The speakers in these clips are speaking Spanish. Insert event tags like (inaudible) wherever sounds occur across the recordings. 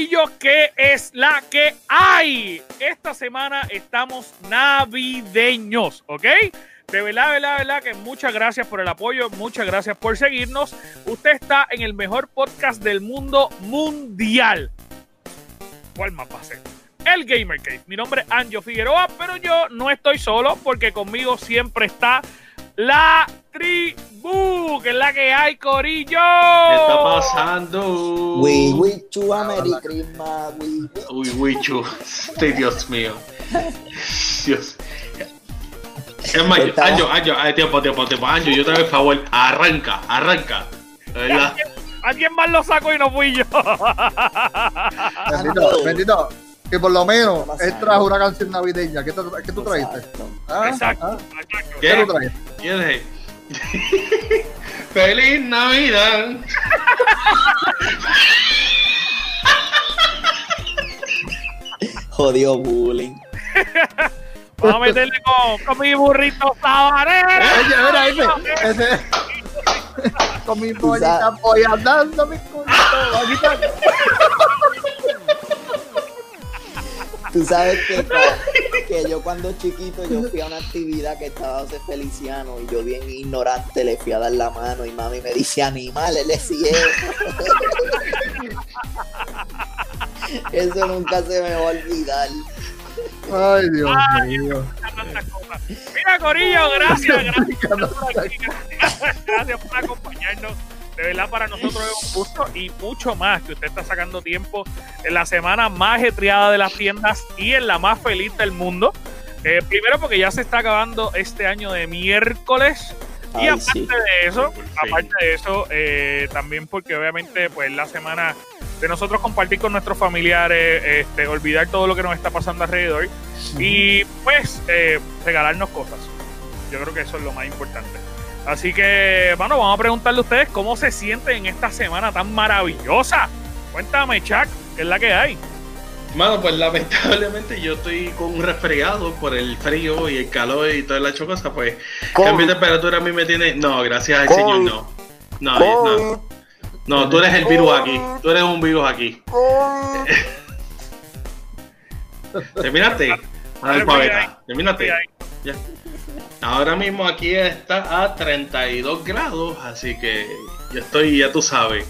Corillo, ¿qué es la que hay? Esta semana estamos navideños, ¿ok? De verdad, de verdad, de verdad que muchas gracias por el apoyo, muchas gracias por seguirnos. Usted está en el mejor podcast del mundo mundial. ¿Cuál más va a ser? El Gamer Cave. Mi nombre es Anjo Figueroa, pero yo no estoy solo porque conmigo siempre está la tribu, que es la que hay, Corillo. ¿Qué está pasando? We wichu Merry Christmas. Uy, Wichu. Este, Dios mío. Dios. Es más, Anjo, Anjo, ay, tiempo, tiempo, tiempo. Anjo, yo te doy favor. Arranca, arranca. Verdad. ¿Alguien, alguien más lo sacó y no fui yo. (laughs) Bendito, bendito. Que por lo menos él trajo una canción navideña. ¿Qué, te- qué tú trajiste? Exacto. ¿Ah? Exacto. ¿Ah? ¿Qué ¿Qué? tú trajiste? ¿Quién es? (laughs) ¡Feliz Navidad! Jodido bullying. (laughs) Vamos a meterle con, con mi burrito sabanero. Oye, mira, ese. ese con mi pollita voy andando mi culito. Tú sabes que, (laughs) que yo cuando chiquito yo fui a una actividad que estaba José Feliciano y yo bien ignorante le fui a dar la mano y mami me dice animal, él es ciego. (laughs) Eso nunca se me va a olvidar. Ay, Dios Ay, mío. tantas cosas. Mira, Corillo, gracias, gracias. por aquí. (laughs) Gracias por acompañarnos. De verdad, para nosotros es un gusto y mucho más que usted está sacando tiempo en la semana más ajetreada de las tiendas y en la más feliz del mundo. Eh, primero porque ya se está acabando este año de miércoles y Ay, aparte sí. de eso, Sí. aparte de eso, eh, también porque obviamente pues la semana de nosotros compartir con nuestros familiares, este, olvidar todo lo que nos está pasando alrededor y pues eh, regalarnos cosas. Yo creo que eso es lo más importante. Así que, bueno, vamos a preguntarle a ustedes cómo se sienten en esta semana tan maravillosa. Cuéntame, Chuck, ¿qué es la que hay? Mano, pues lamentablemente yo estoy con un resfriado por el frío y el calor y todas las cosas, pues cambio de temperatura a mí me tiene... No, gracias al COVID. Señor, no. No, no. No, tú eres el virus aquí. Tú eres un virus aquí. (laughs) ¿Terminaste? ¿Terminaste? Ya. Ahora mismo aquí está a 32 grados, así que yo estoy, ya tú sabes,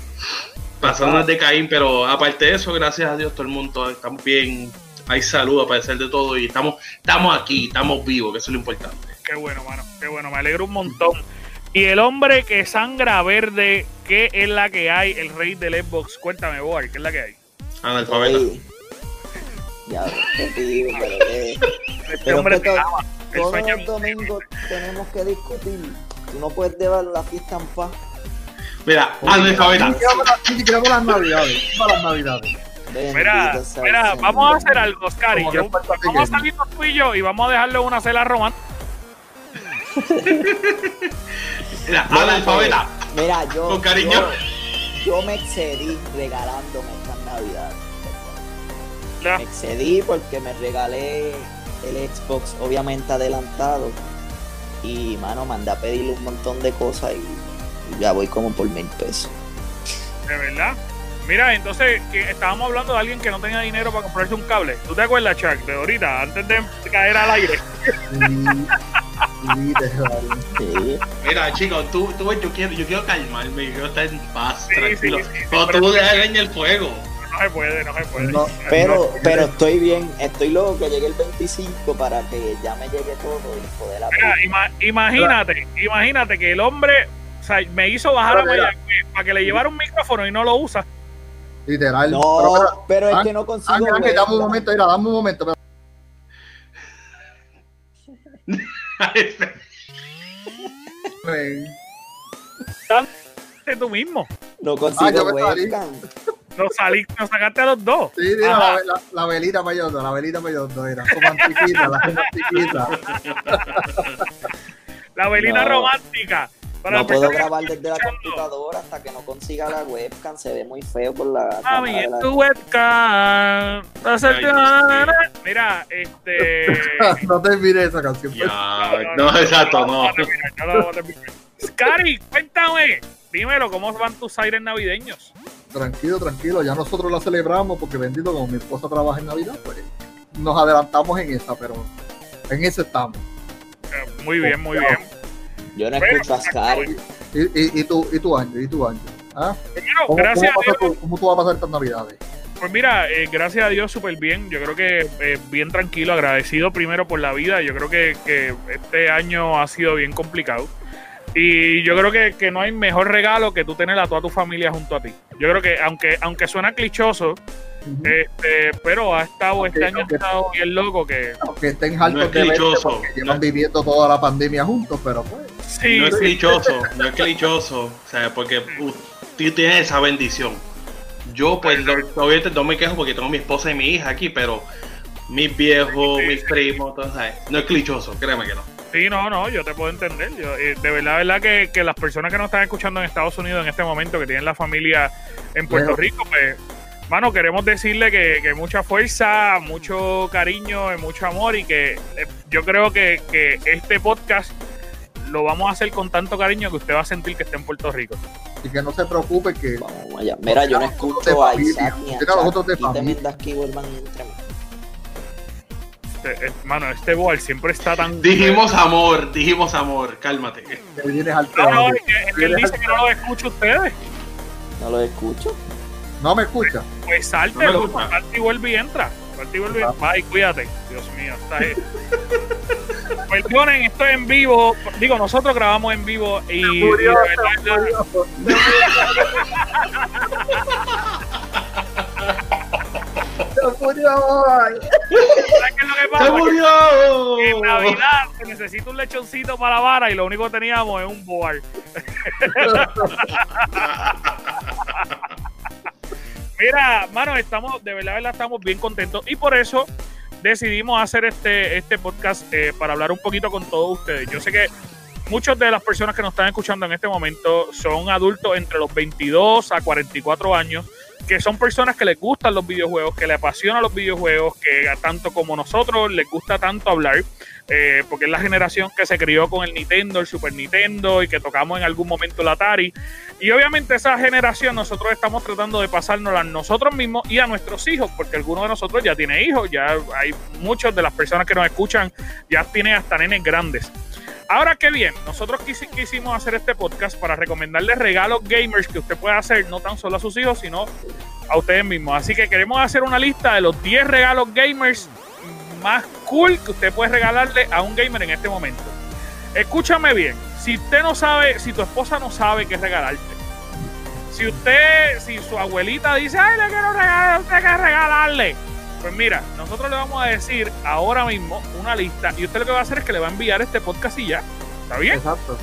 pasando de Caín, pero aparte de eso, gracias a Dios, todo el mundo está bien, hay salud a pesar de todo y estamos, estamos aquí, estamos vivos, que eso es lo importante. Qué bueno, mano, qué bueno, me alegro un montón. Y el hombre que sangra verde, ¿qué es la que hay? El rey del Xbox. Cuéntame, Boar, ¿qué es la que hay? Analfabeta. Ya, te digo, pero que Este Pero hombre te ama. Todos los domingos tenemos que discutir. Tú no puedes llevar la fiesta en paz. Mira, analfabeta. Para las navidades. Para las navidades. Mira, mira, vamos a hacer algo, Oscar. y yo- vamos a pequeño. salir tú y yo y vamos a dejarle una cela romántica. (laughs) Mira, Mira, analfabeta. pues, Mira, yo, Con cariño. yo, yo me excedí regalándome estas navidades. Me excedí porque me regalé el Xbox, obviamente adelantado. Y, mano, mandé a pedirle un montón de cosas y, y ya voy como por mil pesos. De verdad. Mira, entonces que estábamos hablando de alguien que no tenía dinero para comprarse un cable. ¿Tú te acuerdas, Chuck, de ahorita, antes de caer al aire? Mira, chicos, tú, tú, yo quiero, yo quiero calmarme, yo quiero estar en paz, Sí, tranquilo. sí, sí, Pero tú dejas en el fuego. No se puede, no se puede. No, Pero, pero estoy bien, estoy loco que llegue el 25 para que ya me llegue todo y poder Mira, ima- imagínate, imagínate que el hombre o sea, me hizo bajar a Pero. Mayagüez para que le llevara un micrófono y no lo usa. Literal. No, Pero, pero, pero es ah, que no consigo. Ángel, Ángel, dame un momento, mira, dame un momento. tú mismo. No Ah, consigo salí. webcam. Nos, salí, nos sacaste a los dos. Sí, mira, Ajá. la, la, la velita para la velita para yo, era como antiquita, la antiquita. La velina No. romántica. Para No puedo grabar desde la computadora hasta que no consiga la webcam. Se ve muy feo por la. Mami, cámara de en la- tu webcam. Mira, este. no te mires esa canción. pues. Ya, no, exacto, no. terminar, no. Scary, cuéntame. Dímelo, ¿cómo van tus aires navideños? Tranquilo, tranquilo. Ya nosotros la celebramos porque bendito como mi esposa trabaja en Navidad, pues nos adelantamos en esa, pero en esa estamos. Eh, muy bien, muy bien. Yo no escucho a ¿Y, y, y, tú, y tu año, y tu año. ¿Ah? ¿Cómo, gracias ¿Cómo tú vas a pasar estas navidades? Pues mira, eh, gracias a Dios súper bien. Yo creo que eh, bien tranquilo, agradecido primero por la vida. Yo creo que, que, este año ha sido bien complicado. Y yo creo que, que, no hay mejor regalo que tú tener a toda tu familia junto a ti. Yo creo que aunque, aunque suena clichoso, este, pero ha estado, este año ha estado bien loco que. Aunque estén altos no es clichoso. llevan viviendo toda la pandemia juntos, pero pues. Sí, no es clichoso, no es clichoso. O sea, porque tú tienes esa bendición. Yo, pues, obviamente no me quejo porque tengo mi esposa y mi hija aquí, pero mis viejos, mis primos, todo, no es clichoso, créeme que no. Sí, no, no, yo te puedo entender. Yo, eh, de verdad, verdad que, que, las personas que nos están escuchando en Estados Unidos en este momento, que tienen la familia en Puerto Rico, pues Mano, queremos decirle que, mucha fuerza, mucho cariño, mucho amor y que eh, yo creo que, este podcast lo vamos a hacer con tanto cariño que usted va a sentir que está en Puerto Rico. Y que no se preocupe que... Vamos allá. Mira, yo no escucho a Isaac ni a que vuelvan entre este, eh, mano, este boal siempre está tan. Dijimos amor, dijimos amor, cálmate. No, no, es que, él dice que no lo escucha ustedes. No lo escucho. ¿No me escucha? Pues salte, no salte y vuelve y entra. Salte y vuelve y entra. Ay, cuídate. Dios mío, está ahí. Perdonen, esto es en vivo. Digo, nosotros grabamos en vivo y. Murió, y verdad, (laughs) Se murió. qué es lo que pasa? ¡Se murió! En Navidad se necesita un lechoncito para la vara y lo único que teníamos es un boar. (laughs) Mira, mano, estamos, de verdad, verdad, estamos bien contentos y por eso decidimos hacer este, este podcast eh, para hablar un poquito con todos ustedes. Yo sé que muchas de las personas que nos están escuchando en este momento son adultos entre los 22 a 44 años que son personas que les gustan los videojuegos, que les apasionan los videojuegos, que tanto como nosotros les gusta tanto hablar, eh, porque es la generación que se crió con el Nintendo, el Super Nintendo y que tocamos en algún momento el Atari. Y obviamente esa generación nosotros estamos tratando de pasárnosla a nosotros mismos y a nuestros hijos, porque algunos de nosotros ya tiene hijos, ya hay muchas de las personas que nos escuchan ya tienen hasta nenes grandes. Ahora qué bien, nosotros quisimos hacer este podcast para recomendarles regalos gamers que usted puede hacer no tan solo a sus hijos, sino a ustedes mismos. Así que queremos hacer una lista de los 10 regalos gamers más cool que usted puede regalarle a un gamer en este momento. Escúchame bien, si usted no sabe, si tu esposa no sabe qué regalarte, si usted, si su abuelita dice, ay, le quiero regalar, usted que regalarle pues mira, nosotros le vamos a decir ahora mismo una lista y usted lo que va a hacer es que le va a enviar este podcast y ya. ¿Está bien? Exacto.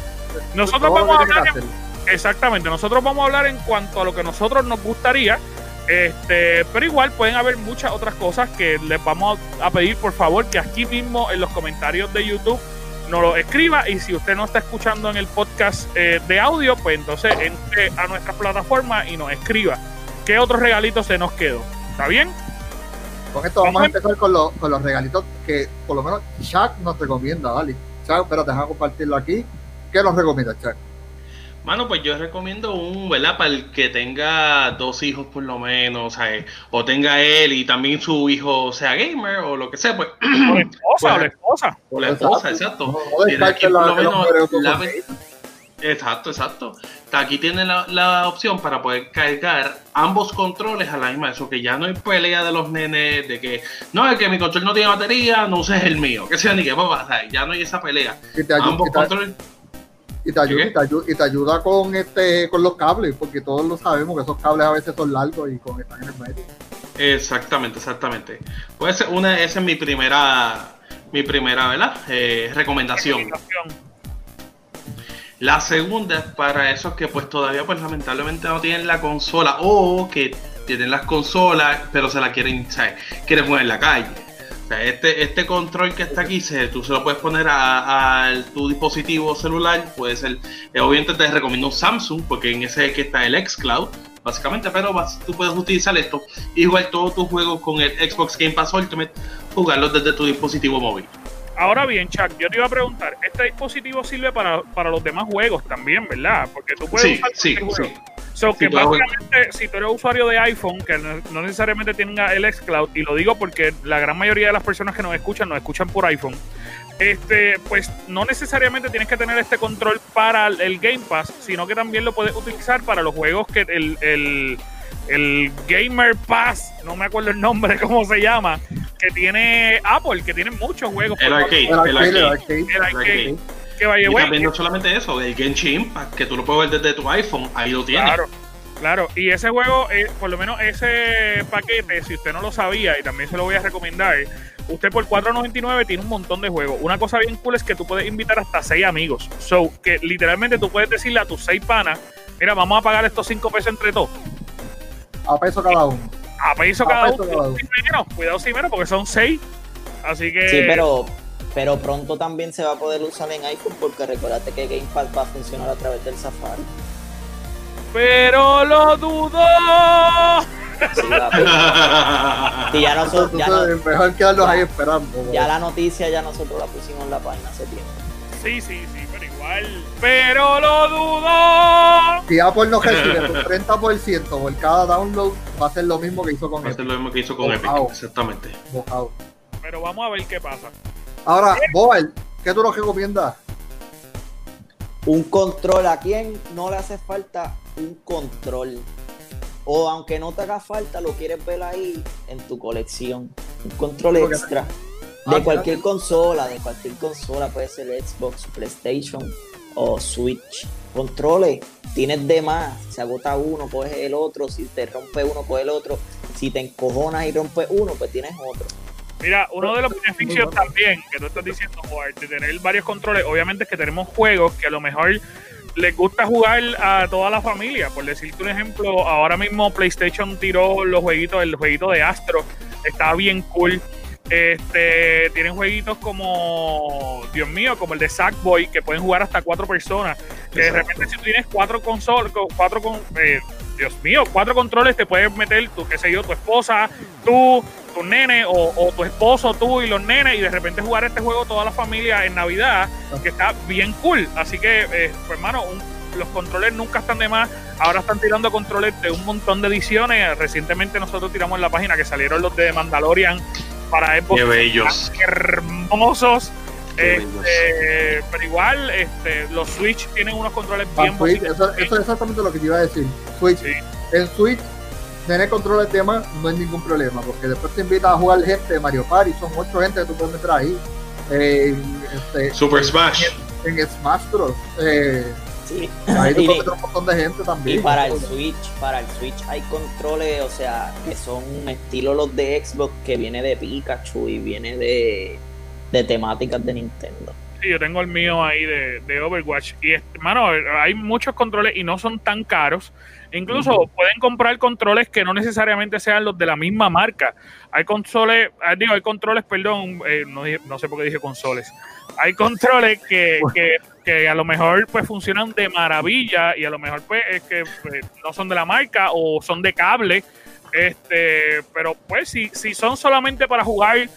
Nosotros vamos a hablar. exactamente, nosotros vamos a hablar en cuanto a lo que nosotros nos gustaría. Este, pero igual pueden haber muchas otras cosas que les vamos a pedir por favor que aquí mismo en los comentarios de YouTube nos lo escriba y si usted no está escuchando en el podcast eh, de audio, pues entonces entre a nuestra plataforma y nos escriba qué otro regalito se nos quedó. ¿Está bien? Con esto vamos a empezar con los, con los regalitos que por lo menos Chuck nos recomienda, ¿vale? Chuck, pero deja compartirlo aquí. ¿Qué nos recomienda Chuck? Mano, pues yo recomiendo un, ¿verdad? Para el que tenga dos hijos por lo menos, o, tenga él y también su hijo sea gamer o lo que sea, pues. O la esposa, o la esposa. O la esposa, exacto. aquí por lo menos Exacto, exacto. Aquí tiene la, opción para poder cargar ambos controles a la misma eso que ya no hay pelea de los nenes de que no es que mi control no tiene batería, no uses el mío, que sea ni qué va a pasar, ya no hay esa pelea. Y te ayuda, ambos controles y te ayuda, y te ayuda, con este con los cables, porque todos lo sabemos que esos cables a veces son largos y con están en el medio. Exactamente, exactamente. Pues una, esa es mi primera mi primera, ¿verdad? Eh, recomendación. La segunda es para esos que pues todavía pues lamentablemente no tienen la consola o que tienen las consolas pero se la quieren, ¿sabes? quieren poner en la calle. Este, este control que está aquí, se, tú se lo puedes poner a, tu dispositivo celular, puede ser, eh, obviamente te recomiendo un Samsung, porque en ese que está el xCloud, básicamente, pero tú puedes utilizar esto, igual todos tus juegos con el Xbox Game Pass Ultimate, jugarlos desde tu dispositivo móvil. Ahora bien, Chuck, yo te iba a preguntar, ¿este dispositivo sirve para, los demás juegos también, verdad? Porque tú puedes sí, sí, sí. So que básicamente, si tú eres usuario de iPhone, que no, necesariamente tenga el xCloud, y lo digo porque la gran mayoría de las personas que nos escuchan, nos escuchan por iPhone, este, pues no necesariamente tienes que tener este control para el Game Pass, sino que también lo puedes utilizar para los juegos que el, el, el Gamer Pass, no me acuerdo el nombre, (laughs) cómo se llama, que tiene Apple, que tiene muchos juegos. El arcade, el arcade, el arcade. Que vaya, y también no solamente eso, el Genshin que tú lo puedes ver desde tu iPhone, ahí lo tienes. Claro, claro. Y ese juego, eh, por lo menos ese paquete, si usted no lo sabía, y también se lo voy a recomendar, usted por 4.99 tiene un montón de juegos. Una cosa bien cool es que tú puedes invitar hasta 6 amigos. So, que literalmente tú puedes decirle a tus 6 panas, mira, vamos a pagar estos 5 pesos entre todos. A peso cada uno. A peso cada, uno. Cuidado si menos, porque son 6. Así que... Sí, pero pero pronto también se va a poder usar en iPhone porque recuérdate que Game Pass va a funcionar a través del Safari. Pero lo dudo. Sí, (laughs) ya nosotros, ya mejor quedarnos ahí esperando. Ya la noticia ya nosotros la pusimos en la página hace tiempo. Sí, sí, sí, pero lo dudo. Si Apple no recibe un 30% por cada download, va a ser lo mismo que hizo con Epic. Va a ser lo mismo que hizo con Epic, exactamente. Pero vamos a ver qué pasa. Ahora, Boel, ¿qué tú nos recomiendas? Un control. ¿A quién no le hace falta un control? O aunque no te haga falta, lo quieres ver ahí en tu colección. Un control extra. De ah, cualquier consola, de cualquier consola, puede ser Xbox, PlayStation o Switch. Controles, tienes de más. Se agota uno, coges el otro. Si te rompe uno, coges el otro. Si te encojonas y rompes uno, pues tienes otro. Mira, uno de los beneficios también que tú estás diciendo, Juan, de tener varios controles, obviamente es que tenemos juegos que a lo mejor les gusta jugar a toda la familia. Por decirte un ejemplo, ahora mismo PlayStation tiró los jueguitos, el jueguito de Astro, está bien cool. Este, tienen jueguitos como, Dios mío, como el de Sackboy, que pueden jugar hasta cuatro personas. Que de repente, si tú tienes cuatro consolas, cuatro con, eh, Dios mío, cuatro controles te puedes meter, tú, qué sé yo, tu esposa, tú, tu nene, o, tu esposo, tú y los nenes, y de repente jugar este juego toda la familia en Navidad, que está bien cool. Así que, eh, pues, hermano, los controles nunca están de más. Ahora están tirando controles de un montón de ediciones. Recientemente nosotros tiramos en la página que salieron los de Mandalorian para Xbox. Qué bellos. Hermosos. Este, pero igual, este, los Switch tienen unos controles bien eso, eso, es exactamente lo que te iba a decir. Switch. En Switch, tener controles de más no hay ningún problema, porque después te invitas a jugar gente de Mario Party, son ocho gente que tú puedes meter ahí. Eh, este, Super Smash. En, Smash Bros. Eh, sí. Ahí tú puedes meter un montón de gente también. Y para el Switch, para el Switch hay controles, o sea, que son estilo los de Xbox, que viene de Pikachu y viene de de temáticas de Nintendo. Sí, yo tengo el mío ahí de, de Overwatch. Y, hermano, hay muchos controles y no son tan caros. Incluso pueden comprar controles que no necesariamente sean los de la misma marca. Hay controles, ah, digo, hay controles, perdón, eh, no, sé por qué dije consoles. Hay controles que, (laughs) que, que, a lo mejor pues funcionan de maravilla y a lo mejor pues es que pues, no son de la marca o son de cable. Este, pero pues si, si son solamente para jugar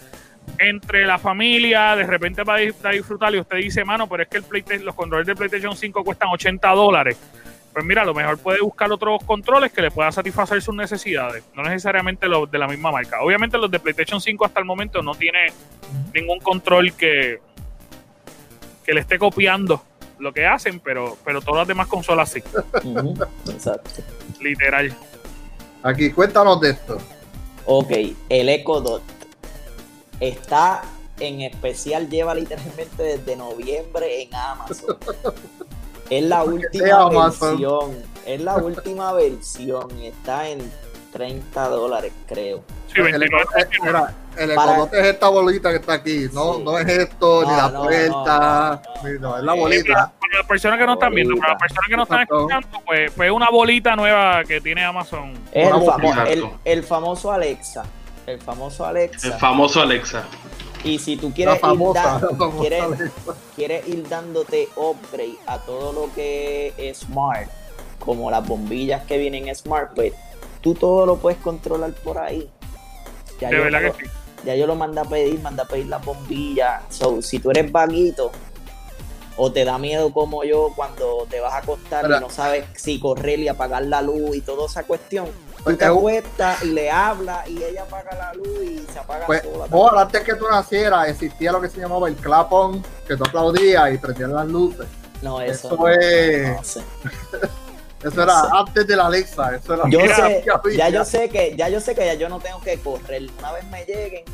entre la familia, de repente va a disfrutar y usted dice, mano, pero es que el los controles de PlayStation 5 cuestan 80 dólares. Pues mira, a lo mejor puede buscar otros controles que le puedan satisfacer sus necesidades, no necesariamente los de la misma marca. Obviamente los de PlayStation 5 hasta el momento no tiene ningún control que, que le esté copiando lo que hacen, pero, pero todas las demás consolas sí. Exacto. Literal. Aquí, cuéntanos de esto. Ok, el Echo Dot Está en especial, lleva literalmente desde noviembre en Amazon. Es la última versión. Es la última versión y está en 30 dólares, creo. Sí, el, el es esta bolita que está aquí, no, no es esto, ni la puerta, no, es la bolita. Para las personas que no están viendo, para las personas que no están escuchando, pues, pues una bolita nueva que tiene Amazon. el, el famoso Alexa el famoso Alexa. El famoso Alexa. Y si tú quieres, ir, quieres, ir dándote upgrade a todo lo que es smart, como las bombillas que vienen smart, pues tú todo lo puedes controlar por ahí. Ya de verdad que sí. Ya yo lo mandé a pedir, mandé a pedir las bombillas. So, si tú eres vaguito, o te da miedo como yo cuando te vas a acostar y no sabes si correr y apagar la luz y toda esa cuestión. Tú pues te acuestas y le hablas y ella apaga la luz y se apaga pues, sola. antes que tú nacieras existía lo que se llamaba el clapón, que tú aplaudías y prendías las luces. No, eso, eso es... Eso era antes de la Alexa, eso era yo sé, ya yo sé que ya yo sé que ya yo no tengo que correr. Una vez me lleguen,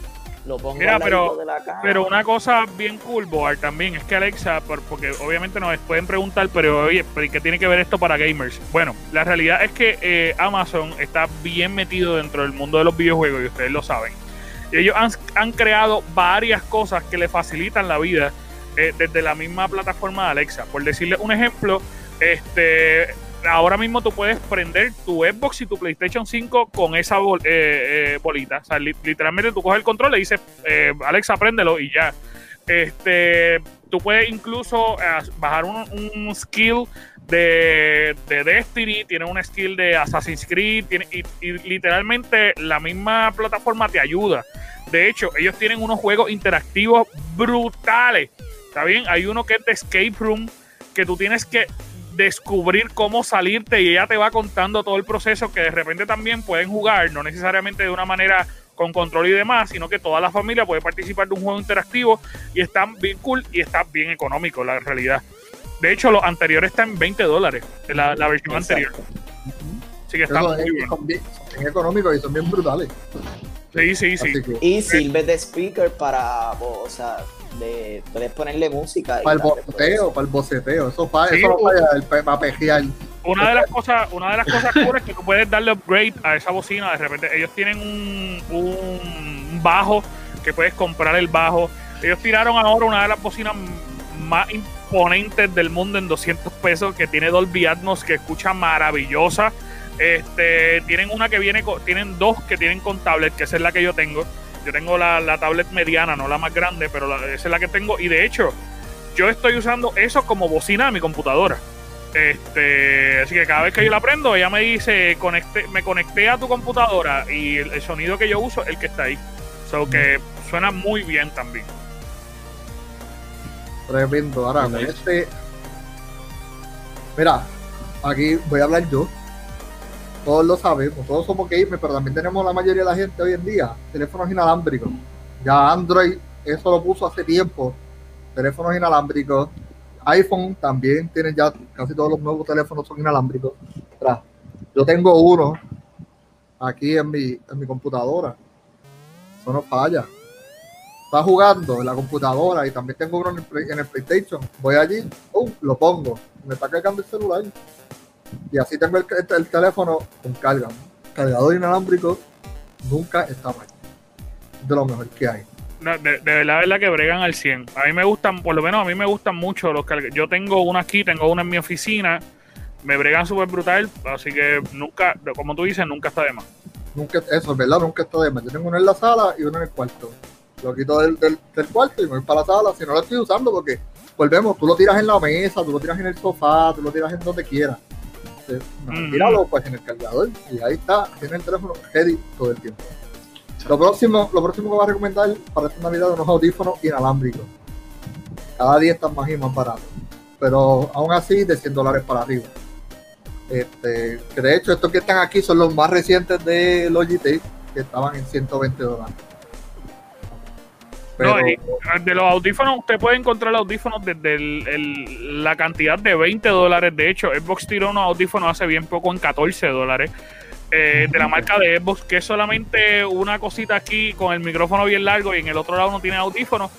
lo pongo Mira, pero, de la cama. pero una cosa bien cool, Boar, también es que Alexa, porque obviamente nos pueden preguntar, pero oye, ¿qué tiene que ver esto para gamers? Bueno, la realidad es que eh, Amazon está bien metido dentro del mundo de los videojuegos y ustedes lo saben. Y ellos han, han creado varias cosas que le facilitan la vida eh, desde la misma plataforma de Alexa. Por decirle un ejemplo, este ahora mismo tú puedes prender tu Xbox y tu PlayStation 5 con esa eh, eh, bolita. O sea, literalmente tú coges el control y dices, eh, Alexa, préndelo y ya. Este, tú puedes incluso bajar un, skill de, Destiny, tiene un skill de Assassin's Creed, y, y, literalmente la misma plataforma te ayuda. De hecho, ellos tienen unos juegos interactivos brutales. ¿Está bien? Hay uno que es de Escape Room, que tú tienes que descubrir cómo salirte y ella te va contando todo el proceso que de repente también pueden jugar, no necesariamente de una manera con control y demás, sino que toda la familia puede participar de un juego interactivo y está bien cool y está bien económico, la realidad. De hecho, los anteriores están en 20 dólares, la, la versión anterior. Así que están Son bien, económicos y son bien brutales. Sí, sí, sí. Y sirve de speaker para, o sea, de puedes ponerle música. Para el boceteo, para el boceteo, eso, para, eso no falla el pejear. Una de las cosas, una de las cosas es que tú puedes darle upgrade a esa bocina. De repente, ellos tienen un, un bajo que puedes comprar el bajo. Ellos tiraron ahora una de las bocinas más imponentes del mundo en 200 pesos que tiene Dolby Atmos que escucha maravillosa. Este, tienen una que viene, tienen dos que tienen con tablet, que esa es la que yo tengo yo tengo la, tablet mediana, no la más grande, pero esa es la que tengo. Y de hecho, yo estoy usando eso como bocina de mi computadora. Este, así que cada vez que yo la prendo, ella me dice, conecte, me conecté a tu computadora y el, sonido que yo uso es el que está ahí. So que suena muy bien también. Tremendo, ahora este. Mira, aquí voy a hablar yo todos lo sabemos, todos somos gamers, pero también tenemos la mayoría de la gente hoy en día teléfonos inalámbricos. Ya Android, eso lo puso hace tiempo, teléfonos inalámbricos. iPhone también tienen ya, casi todos los nuevos teléfonos son inalámbricos. Yo tengo uno aquí en mi, en mi computadora. Eso no falla. Está jugando en la computadora y también tengo uno en el, PlayStation. Voy allí, lo pongo. Me está cargando el celular. Y así tengo el, el teléfono con carga. Cargador inalámbrico nunca está mal. De lo mejor que hay. de, de, verdad, verdad que bregan al 100. A mí me gustan, por lo menos a mí me gustan mucho los cargadores. Yo tengo uno aquí, tengo uno en mi oficina. Me bregan súper brutal, así que nunca, como tú dices, nunca está de más. Nunca, eso es verdad, nunca está de más. Yo tengo uno en la sala y uno en el cuarto. Lo quito del, del, del cuarto y me voy para la sala. Si no lo estoy usando, porque volvemos, tú lo tiras en la mesa, tú lo tiras en el sofá, tú lo tiras en donde quieras míralo pues en el cargador y ahí está, tiene el teléfono ready todo el tiempo. Lo próximo, lo próximo que voy a recomendar para esta Navidad unos audífonos inalámbricos. Cada día están más y más baratos. Pero aún así de 100 dólares para arriba. Este, que de hecho estos que están aquí son los más recientes de Logitech que estaban en 120 dólares de los audífonos, usted puede encontrar audífonos desde la cantidad de 20 dólares. De hecho, Xbox tiró unos audífonos hace bien poco en 14 dólares. Eh, de la marca de Xbox, que es solamente una cosita aquí con el micrófono bien largo y en el otro lado no tiene audífonos.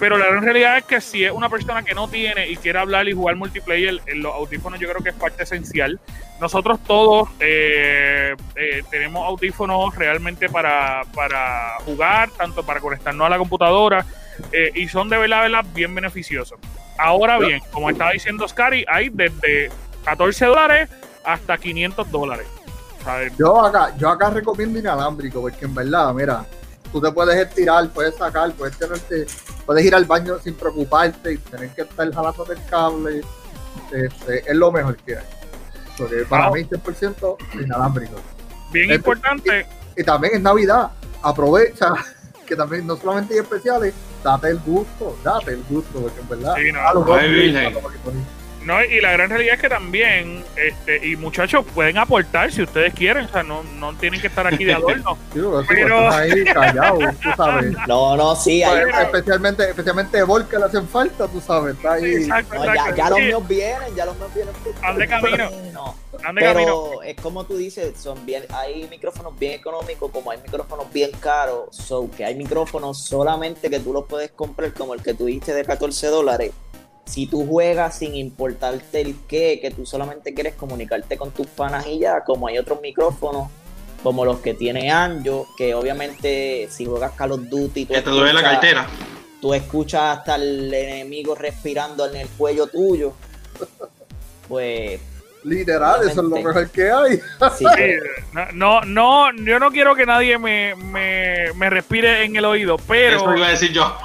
Pero la realidad es que si es una persona que no tiene y quiere hablar y jugar multiplayer, en los audífonos yo creo que es parte esencial. Nosotros todos eh, eh, tenemos audífonos realmente para, para jugar, tanto para conectarnos a la computadora, eh, y son de verdad, verdad bien beneficiosos. Ahora bien, como estaba diciendo Scary, hay desde 14 dólares hasta 500 dólares. Yo acá, yo acá recomiendo inalámbrico, porque en verdad, mira, tú te puedes estirar, puedes sacar, puedes tenerte, puedes ir al baño sin preocuparte y tener que estar jalando del cable. Este, es lo mejor que hay. Porque para mí 100% inalámbrico. Bien importante. Y, también en Navidad, aprovecha (laughs) que también no solamente hay especiales, date el gusto, date el gusto, porque en verdad. Sí, no. a los dos- Virgen. No, y la gran realidad es que también, este, y muchachos, pueden aportar si ustedes quieren, o sea, no, no tienen que estar aquí de adorno. (laughs) Sí, Pero- ahí callado, tú (laughs) sabes. No, no, sí, hay- especialmente, especialmente Vol que le hacen falta, tú sabes, está ahí. Exacto, no, ya, exacto. ya los Sí, míos vienen, ya los míos vienen. Van de camino. No, van de camino. pero es como tú dices, son bien, hay micrófonos bien económicos, como hay micrófonos bien caros, so que hay micrófonos solamente que tú los puedes comprar como el que tú diste de 14 dólares. Si tú juegas sin importarte el qué, que tú solamente quieres comunicarte con tus panas y ya, como hay otros micrófonos, como los que tiene Anjo, que obviamente si juegas Call of Duty, tú Que te duele la escuchas- cartera. tú escuchas hasta el enemigo respirando en el cuello tuyo, (laughs) pues Literal, eso es lo mejor que hay. sí, Sí, no, no, no, yo no quiero que nadie me, me, me respire en el oído, pero... Eso iba a decir yo.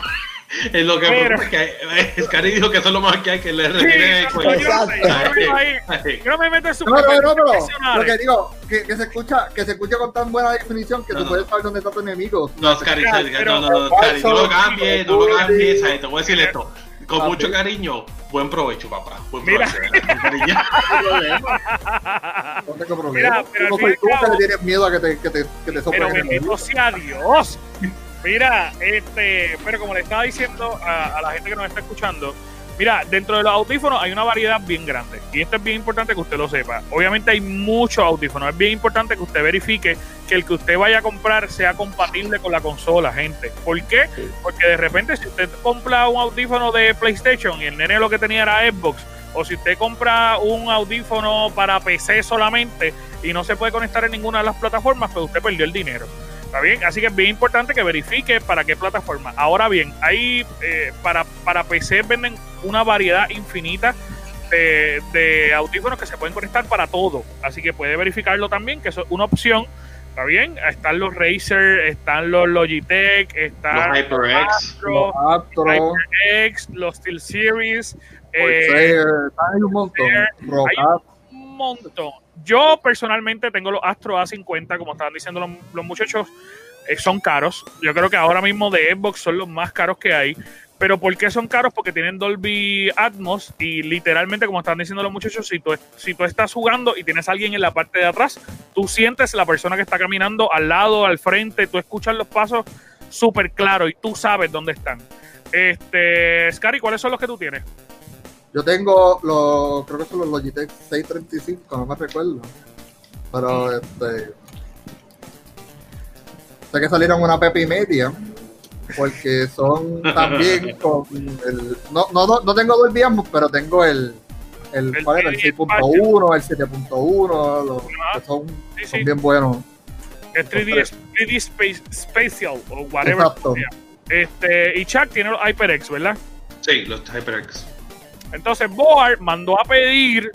Es lo que Pero- es que Scary dijo que eso es lo más que hay que le Sí, retire el no, cuello. yo no no me ahí. No me meto en sus No, no, no, lo profesionales. que digo, que, que se escucha, que se escucha con tan buena definición que No, tú no. puedes saber dónde está tu enemigo. No, Scary, no, no, no, Scary, no lo cambies, no lo cambies. Ay, Te voy a decir esto. Con mucho sí. cariño, buen provecho, papá. Buen provecho. (laughs) (laughs) No tengo problema. Mira, pero Tú no soy tú que le tienes miedo a que te, que te, que te soplen Pero en bendito sea Dios. Mira, este, pero como le estaba diciendo a, la gente que nos está escuchando, mira, dentro de los audífonos hay una variedad bien grande. Y esto es bien importante que usted lo sepa. Obviamente hay muchos audífonos. Es bien importante que usted verifique que el que usted vaya a comprar sea compatible con la consola, gente. ¿Por qué? Porque de repente si usted compra un audífono de PlayStation y el nene lo que tenía era Xbox, o si usted compra un audífono para PC solamente y no se puede conectar en ninguna de las plataformas, pues usted perdió el dinero. ¿Está bien? Así que es bien importante que verifique para qué plataforma. Ahora bien, hay eh, para, para PC venden una variedad infinita de, de audífonos que se pueden conectar para todo. Así que puede verificarlo también, que eso es una opción. ¿Está bien? Están los Razer, están los Logitech, están Los HyperX. Astro, Los Astro, HyperX, los Steel Series. eh, hay un montón. Rocat, un montón. Yo personalmente tengo los Astro A50, como estaban diciendo los, muchachos, eh, son caros. Yo creo que ahora mismo de Xbox son los más caros que hay. Pero ¿por qué son caros? Porque tienen Dolby Atmos y literalmente, como están diciendo los muchachos, si tú, si tú estás jugando y tienes a alguien en la parte de atrás, tú sientes la persona que está caminando al lado, al frente, tú escuchas los pasos súper claro y tú sabes dónde están. Este, Scary, ¿cuáles son los que tú tienes? Yo tengo los, creo que son los Logitech 635, no me recuerdo. Pero este. Sé que salieron una pepa y media. Porque son (laughs) también con el. No, no, no, tengo Dolby Atmos, pero tengo el. El, El ¿cuál era? El 3D 6.1, el 7.1, los que son, Sí, sí. son bien buenos. El 3D, 3D Space, Spatial o whatever. Exacto. Este, y Chuck tiene los HyperX, ¿verdad? Sí, los HyperX. Entonces Boar mandó a pedir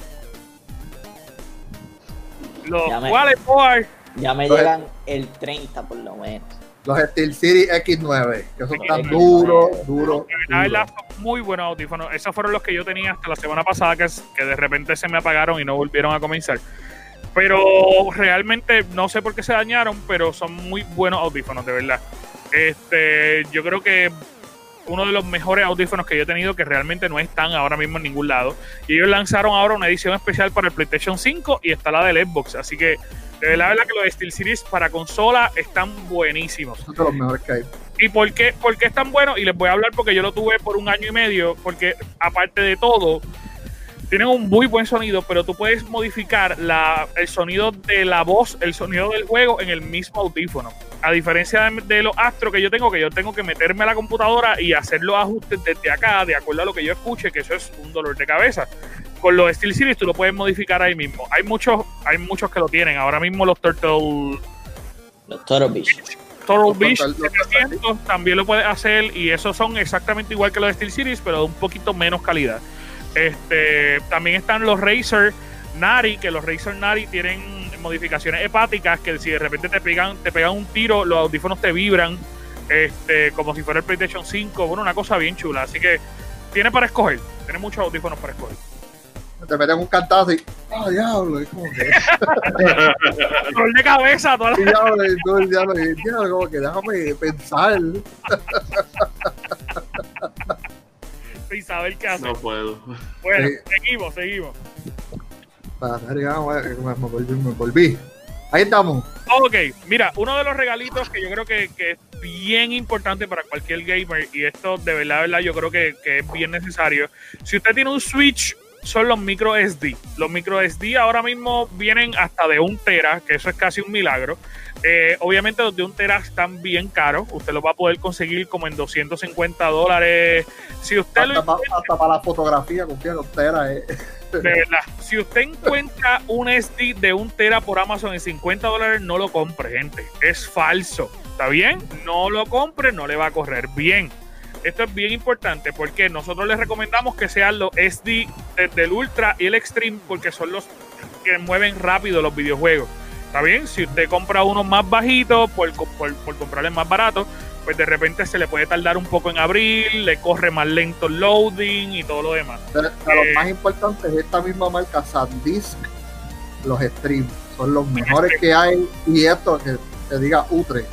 los Ya me- cuales Boar ya me llegan el 30 por lo menos. Los SteelSeries X9, que son tan X9. duros, duros. la verdad son muy buenos audífonos. Esos fueron los que yo tenía hasta la semana pasada que, que de repente se me apagaron y no volvieron a comenzar. Pero realmente no sé por qué se dañaron, pero son muy buenos audífonos, de verdad. Este, yo creo que uno de los mejores audífonos que yo he tenido que realmente no están ahora mismo en ningún lado. Y ellos lanzaron ahora una edición especial para el PlayStation 5 y está la del Xbox. Así que de verdad, que los de SteelSeries para consola están buenísimos. Son de los mejores que hay. ¿Y por qué, por qué es tan bueno? Y les voy a hablar porque yo lo tuve por un año y medio, porque aparte de todo, tienen un muy buen sonido, pero tú puedes modificar la, el sonido de la voz, el sonido del juego en el mismo audífono. A diferencia de, de los Astro que yo tengo, que yo tengo que meterme a la computadora y hacer los ajustes desde acá, de acuerdo a lo que yo escuche, que eso es un dolor de cabeza. Con los SteelSeries tú lo puedes modificar ahí mismo. Hay muchos, hay muchos que lo tienen. Ahora mismo los Turtle Los Toro Beach. Turtle Los Beach Turtle- los 700 también lo puedes hacer y esos son exactamente igual que los Steel Series, pero de un poquito menos calidad. Este, también están los Razer Nari, que los Razer Nari tienen modificaciones hepáticas que si de repente te pegan, te pegan un tiro, los audífonos te vibran, este, como si fuera el PlayStation 5, bueno, una cosa bien chula. Así que tiene para escoger, tiene muchos audífonos para escoger. Te meten un cantazo y. ¡Ah, diablo! Es como que. (laughs) Dolor de cabeza, toda la- (laughs) diablo, y todo el diablo, y diablo, como que déjame pensar. (laughs) sin saber qué hacer. No puedo. Bueno, seguimos, seguimos. Me volví. Ahí estamos. Ok, mira, uno de los regalitos que yo creo que, que, es bien importante para cualquier gamer, y esto de verdad, verdad, yo creo que, que es bien necesario. Si usted tiene un Switch son los micro SD. Los micro SD ahora mismo vienen hasta de un tera, que eso es casi un milagro. Eh, obviamente los de un tera están bien caros. Usted los va a poder conseguir como en 250 dólares. Si usted hasta, para la fotografía, confía los tera. Eh. De verdad, si usted encuentra un SD de un tera por Amazon en 50 dólares, no lo compre, gente. Es falso. ¿Está bien? No lo compre, no le va a correr bien. Esto es bien importante porque nosotros les recomendamos que sean los SD desde el Ultra y el Extreme porque son los que mueven rápido los videojuegos. ¿Está bien? Si usted compra uno más bajito por, por, por comprarle más barato, pues de repente se le puede tardar un poco en abrir, le corre más lento el loading y todo lo demás. Pero, lo eh, más importante es esta misma marca SanDisk, los Stream, son los mejores que hay y esto que te diga Utre.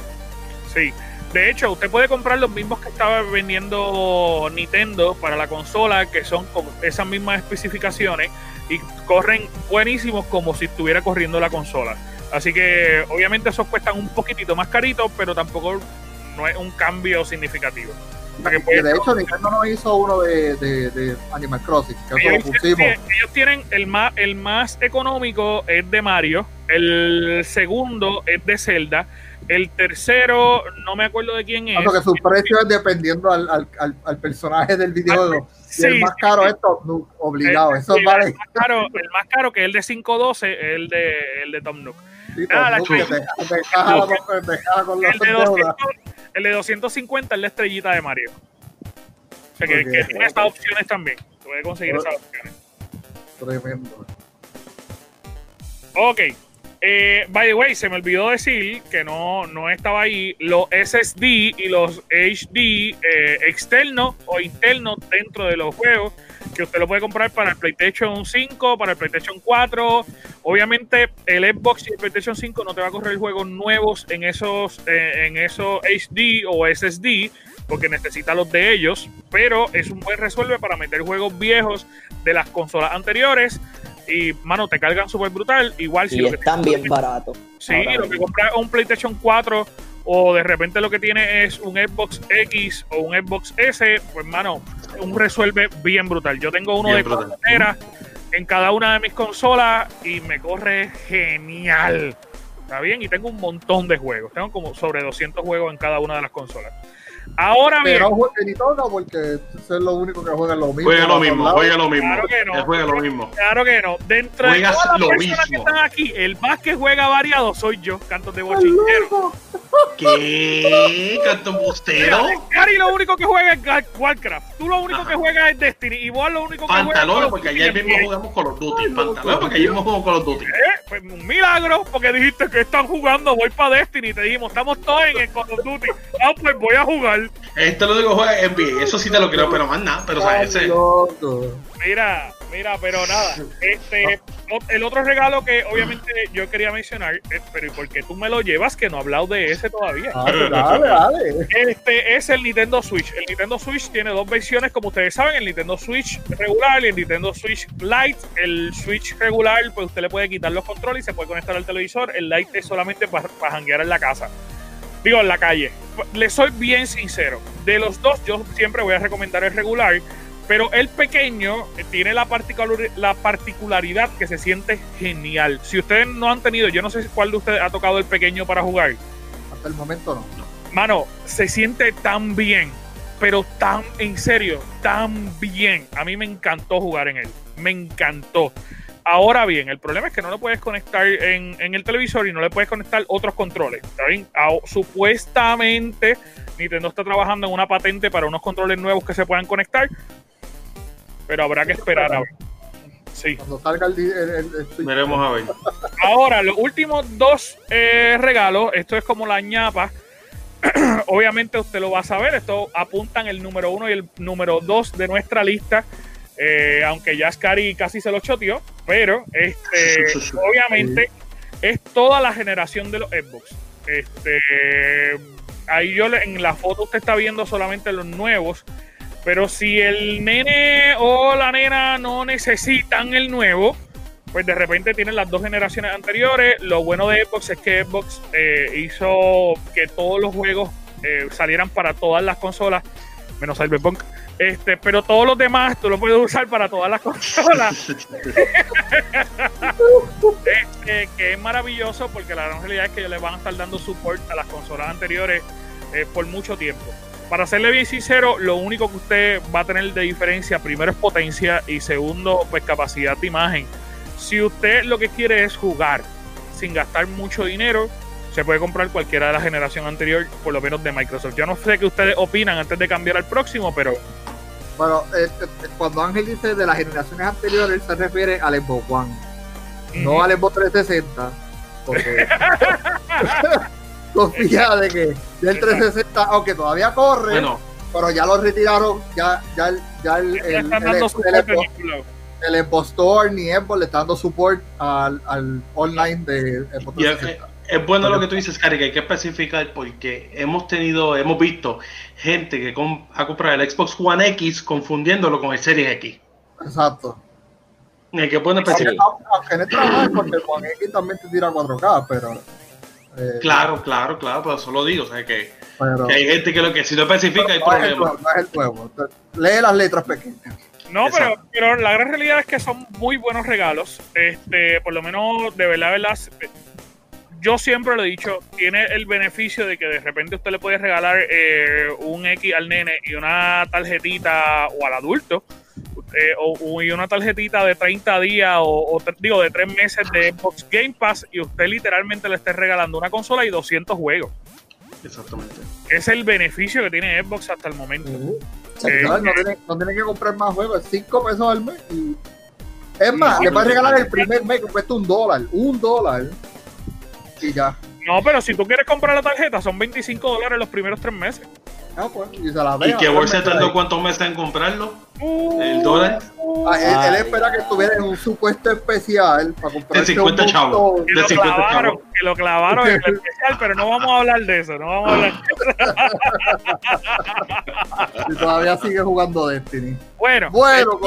Sí. De hecho, usted puede comprar los mismos que estaba vendiendo Nintendo para la consola, que son con esas mismas especificaciones y corren buenísimos como si estuviera corriendo la consola. Así que obviamente esos cuestan un poquitito más caritos, pero tampoco no es un cambio significativo. de hecho, Nintendo no hizo uno de, Animal Crossing, que ellos, pusimos. ellos tienen el más, el más económico es de Mario, el segundo es de Zelda el tercero, no me acuerdo de quién es. que su precio es dependiendo al, al, al, personaje del videojuego. y el más caro es Top Nook, obligado. Eso vale. el, más caro, el más caro que es el de 512 es el de, el de Tom Nook. El, de 250 es la estrellita de Mario. O sea, que, que tiene esas opciones también. Puede conseguir esas opciones. Tremendo. Ok. Eh, by the way, se me olvidó decir que no, no estaba ahí los SSD y los HD eh, externos o internos dentro de los juegos que usted lo puede comprar para el PlayStation 5, para el PlayStation 4. Obviamente el Xbox y el PlayStation 5 no te va a correr juegos nuevos en esos, eh, en esos HD o SSD porque necesita los de ellos, pero es un buen resuelve para meter juegos viejos de las consolas anteriores y, mano, te cargan súper brutal. Igual si lo que están bien baratos. Sí, lo que compras un PlayStation 4 o de repente lo que tiene es un Xbox X o un Xbox S, pues, mano, un resuelve bien brutal. Yo tengo uno de cartera en cada una de mis consolas y me corre genial. ¿Está bien? Y tengo un montón de juegos. Tengo como sobre 200 juegos en cada una de las consolas. Ahora bien. Pero ni todo porque es lo único que juega lo mismo. Juega lo mismo, juega lo mismo. Claro que no. Juega lo mismo. Claro que no. Dentro de todas las personas que están aquí, el más que juega variado soy yo, cantos de bochinchero. ¿Qué? ¿Canto bustero? Cari lo único que juega es Warcraft. Tú lo único que juegas es Destiny. Y vos lo único que Pantalones, porque ayer mismo jugamos con los Duty. Pantalones, porque ayer mismo jugamos con los Duty. ¿Eh? Pues un milagro, porque dijiste que están jugando. Voy para Destiny. Te dijimos, estamos todos en el Call of Duty. Ah, pues voy a jugar. Esto lo digo juega NBA. Eso sí te lo creo, pero más nada. Pero, ¿sabes? Ese... Mira, mira, pero nada. Este, el otro regalo que obviamente yo quería mencionar, pero ¿y por qué tú me lo llevas que no he hablado de ese todavía? Dale, dale, dale. Este es el Nintendo Switch. El Nintendo Switch tiene dos versiones, como ustedes saben, el Nintendo Switch regular y el Nintendo Switch Lite. El Switch regular, pues usted le puede quitar los controles y se puede conectar al televisor. El Lite es solamente para janguear en la casa. Digo, en la calle. Le soy bien sincero. De los dos, yo siempre voy a recomendar el regular pero el pequeño tiene la, la particularidad que se siente genial. Si ustedes no han tenido, yo no sé cuál de ustedes ha tocado el pequeño para jugar. Hasta el momento no. Mano, se siente tan bien, pero tan en serio, tan bien. A mí me encantó jugar en él. Me encantó. Ahora bien, el problema es que no lo puedes conectar en, el televisor y no le puedes conectar otros controles. ¿Está bien? supuestamente Nintendo está trabajando en una patente para unos controles nuevos que se puedan conectar, pero habrá que esperar a ver. Sí. Cuando salga el, Veremos a ver. Ahora, los últimos dos eh, regalos, esto es como la ñapa. (clears throat) Obviamente usted lo va a saber, esto apuntan el número uno y el número dos de nuestra lista. Eh, aunque ya Scary casi se lo choteó, pero este, (laughs) obviamente es toda la generación de los Xbox. Este, ahí yo en la foto usted está viendo solamente los nuevos Pero si el nene o la nena no necesitan el nuevo, pues de repente tienen las dos generaciones anteriores. Lo bueno de Xbox es que Xbox eh, hizo que todos los juegos eh, salieran para todas las consolas, menos Cyberpunk. Este, pero todos los demás tú lo puedes usar para todas las (laughs) consolas. este, que es maravilloso porque la gran realidad es que ellos le van a estar dando support a las consolas anteriores eh, por mucho tiempo. Para serle bien sincero, lo único que usted va a tener de diferencia, primero es potencia y segundo, pues capacidad de imagen. Si usted lo que quiere es jugar sin gastar mucho dinero, se puede comprar cualquiera de la generación anterior, por lo menos de Microsoft. Yo no sé qué ustedes opinan antes de cambiar al próximo, pero bueno, eh, eh, cuando Ángel dice de las generaciones anteriores, él se refiere al Xbox One, no al Xbox 360. Porque (laughs) (laughs) confía de que el 360, aunque todavía corre, pero ya lo retiraron, ya, ya, ya el, el, el, Xbox Store ni Xbox le está dando support al, al online de Xbox 360 es bueno lo que tú dices, Cari, que hay que especificar porque hemos tenido, hemos visto gente que ha comprado el Xbox One X confundiéndolo con el Series X. Exacto. Hay que poner especificar. Aunque no es porque el One X también te tira 4K, pero. Eh, claro, claro, claro, pero eso lo digo, o sea que, que hay gente que lo que si no especifica hay problemas. No es el nuevo, lee las letras pequeñas. No, pero, pero, la gran realidad es que son muy buenos regalos. Este, por lo menos, de verdad, verdad, yo siempre lo he dicho, tiene el beneficio de que de repente usted le puede regalar eh, un X al nene y una tarjetita o al adulto. Eh, o, y una tarjetita de 30 días o, digo de 3 meses de Xbox Game Pass y usted literalmente le esté regalando una consola y 200 juegos. Exactamente. Es el beneficio que tiene Xbox hasta el momento. Eh, no, tiene, que comprar más juegos, 5 pesos al mes. Es más, le puedes regalar el primer mes que cuesta un dólar. Un dólar y ya. No, pero si tú quieres comprar la tarjeta, son 25 dólares los primeros tres meses. Ah, pues, y, se la ¿Y que bolsa tardó cuántos meses en comprarlo? ¿El dólar? Ah, él, espera que estuviera en un supuesto especial para comprar. De 50 chavos. De 50 chavos. Que lo clavaron en el (laughs) especial, pero no vamos a hablar de eso. No vamos a hablar de eso. (laughs) y todavía sigue jugando Destiny. Bueno. Bueno,